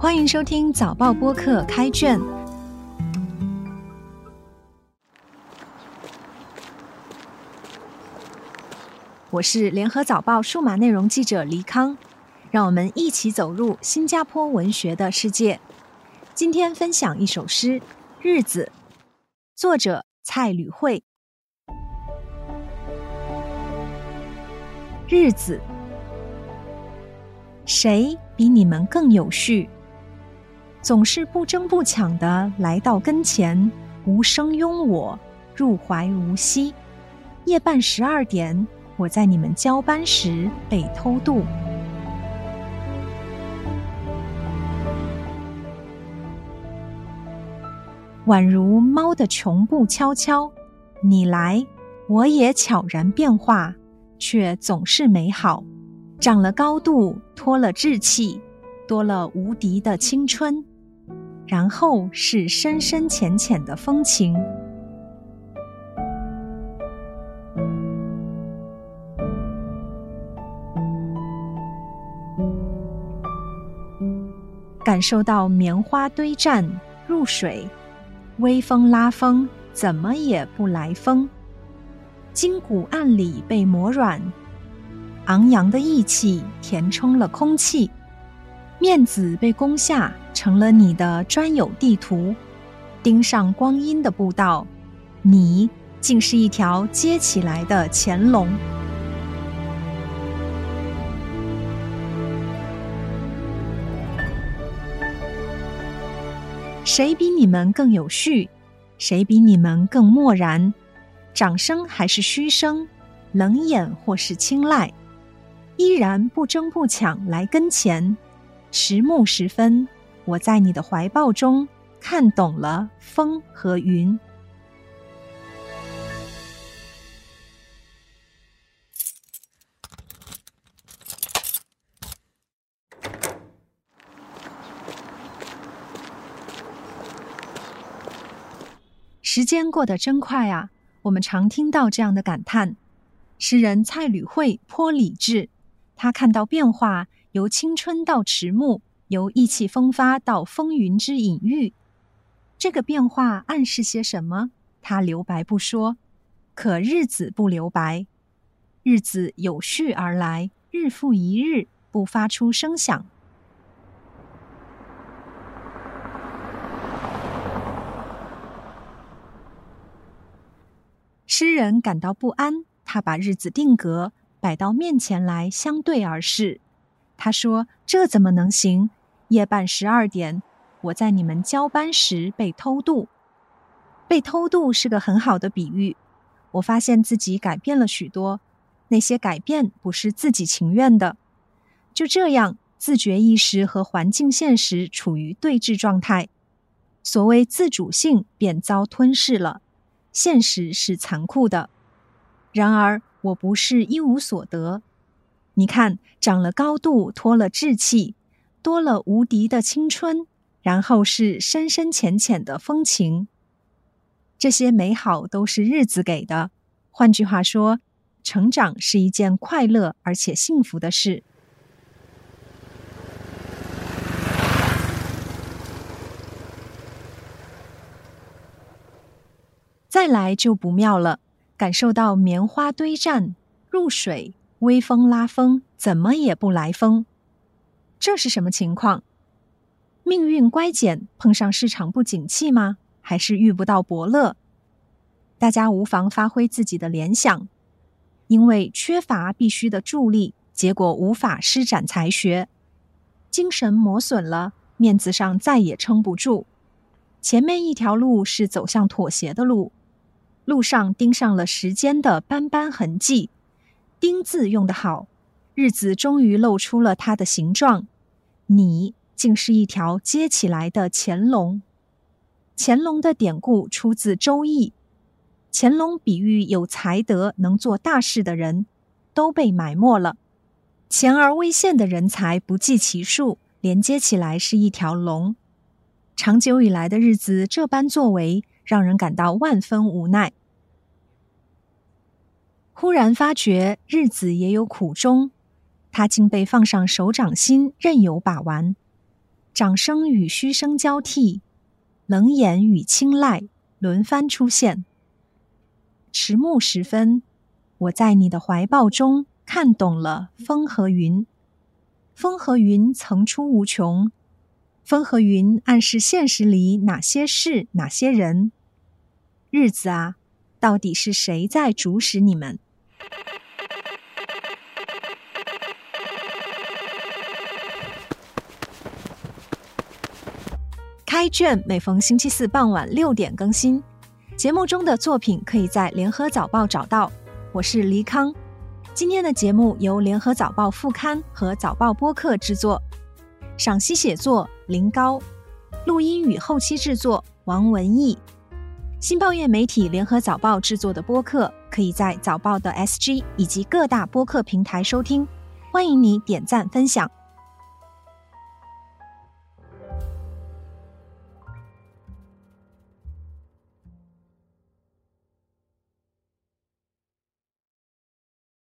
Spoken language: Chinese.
欢迎收听早报播客开卷。我是联合早报数码内容记者黎康，让我们一起走入新加坡文学的世界。今天分享一首诗《日子》，作者蔡吕慧。日子，谁比你们更有序？总是不争不抢的来到跟前，无声拥我，入怀无息。夜半十二点。我在你们交班时被偷渡，宛如猫的穷步悄悄，你来，我也悄然变化，却总是美好。长了高度，脱了稚气，多了无敌的青春，然后是深深浅浅的风情。感受到棉花堆栈入水，微风拉风，怎么也不来风。筋骨暗里被磨软，昂扬的意气填充了空气。面子被攻下，成了你的专有地图。盯上光阴的步道，你竟是一条接起来的乾隆。谁比你们更有序？谁比你们更漠然？掌声还是嘘声？冷眼或是青睐？依然不争不抢来跟前。迟暮时分，我在你的怀抱中看懂了风和云。时间过得真快啊！我们常听到这样的感叹。诗人蔡吕慧颇理智，他看到变化，由青春到迟暮，由意气风发到风云之隐喻。这个变化暗示些什么？他留白不说，可日子不留白，日子有序而来，日复一日，不发出声响。诗人感到不安，他把日子定格，摆到面前来相对而视。他说：“这怎么能行？夜半十二点，我在你们交班时被偷渡。被偷渡是个很好的比喻。我发现自己改变了许多，那些改变不是自己情愿的。就这样，自觉意识和环境现实处于对峙状态，所谓自主性便遭吞噬了。”现实是残酷的，然而我不是一无所得。你看，长了高度，脱了稚气，多了无敌的青春，然后是深深浅浅的风情。这些美好都是日子给的。换句话说，成长是一件快乐而且幸福的事。再来就不妙了，感受到棉花堆栈入水，微风拉风，怎么也不来风。这是什么情况？命运乖简，碰上市场不景气吗？还是遇不到伯乐？大家无妨发挥自己的联想，因为缺乏必须的助力，结果无法施展才学，精神磨损了，面子上再也撑不住。前面一条路是走向妥协的路。路上钉上了时间的斑斑痕迹，钉字用得好，日子终于露出了它的形状。你竟是一条接起来的乾隆。乾隆的典故出自《周易》，乾隆比喻有才德、能做大事的人，都被埋没了。前而未现的人才不计其数，连接起来是一条龙。长久以来的日子这般作为，让人感到万分无奈。忽然发觉日子也有苦衷，他竟被放上手掌心，任由把玩。掌声与嘘声交替，冷眼与青睐轮番出现。迟暮时分，我在你的怀抱中看懂了风和云。风和云层出无穷，风和云暗示现实里哪些事、哪些人。日子啊，到底是谁在主使你们？开卷每逢星期四傍晚六点更新，节目中的作品可以在联合早报找到。我是黎康。今天的节目由联合早报副刊和早报播客制作，赏析写作林高，录音与后期制作王文义。新报业媒体联合早报制作的播客，可以在早报的 SG 以及各大播客平台收听，欢迎你点赞分享。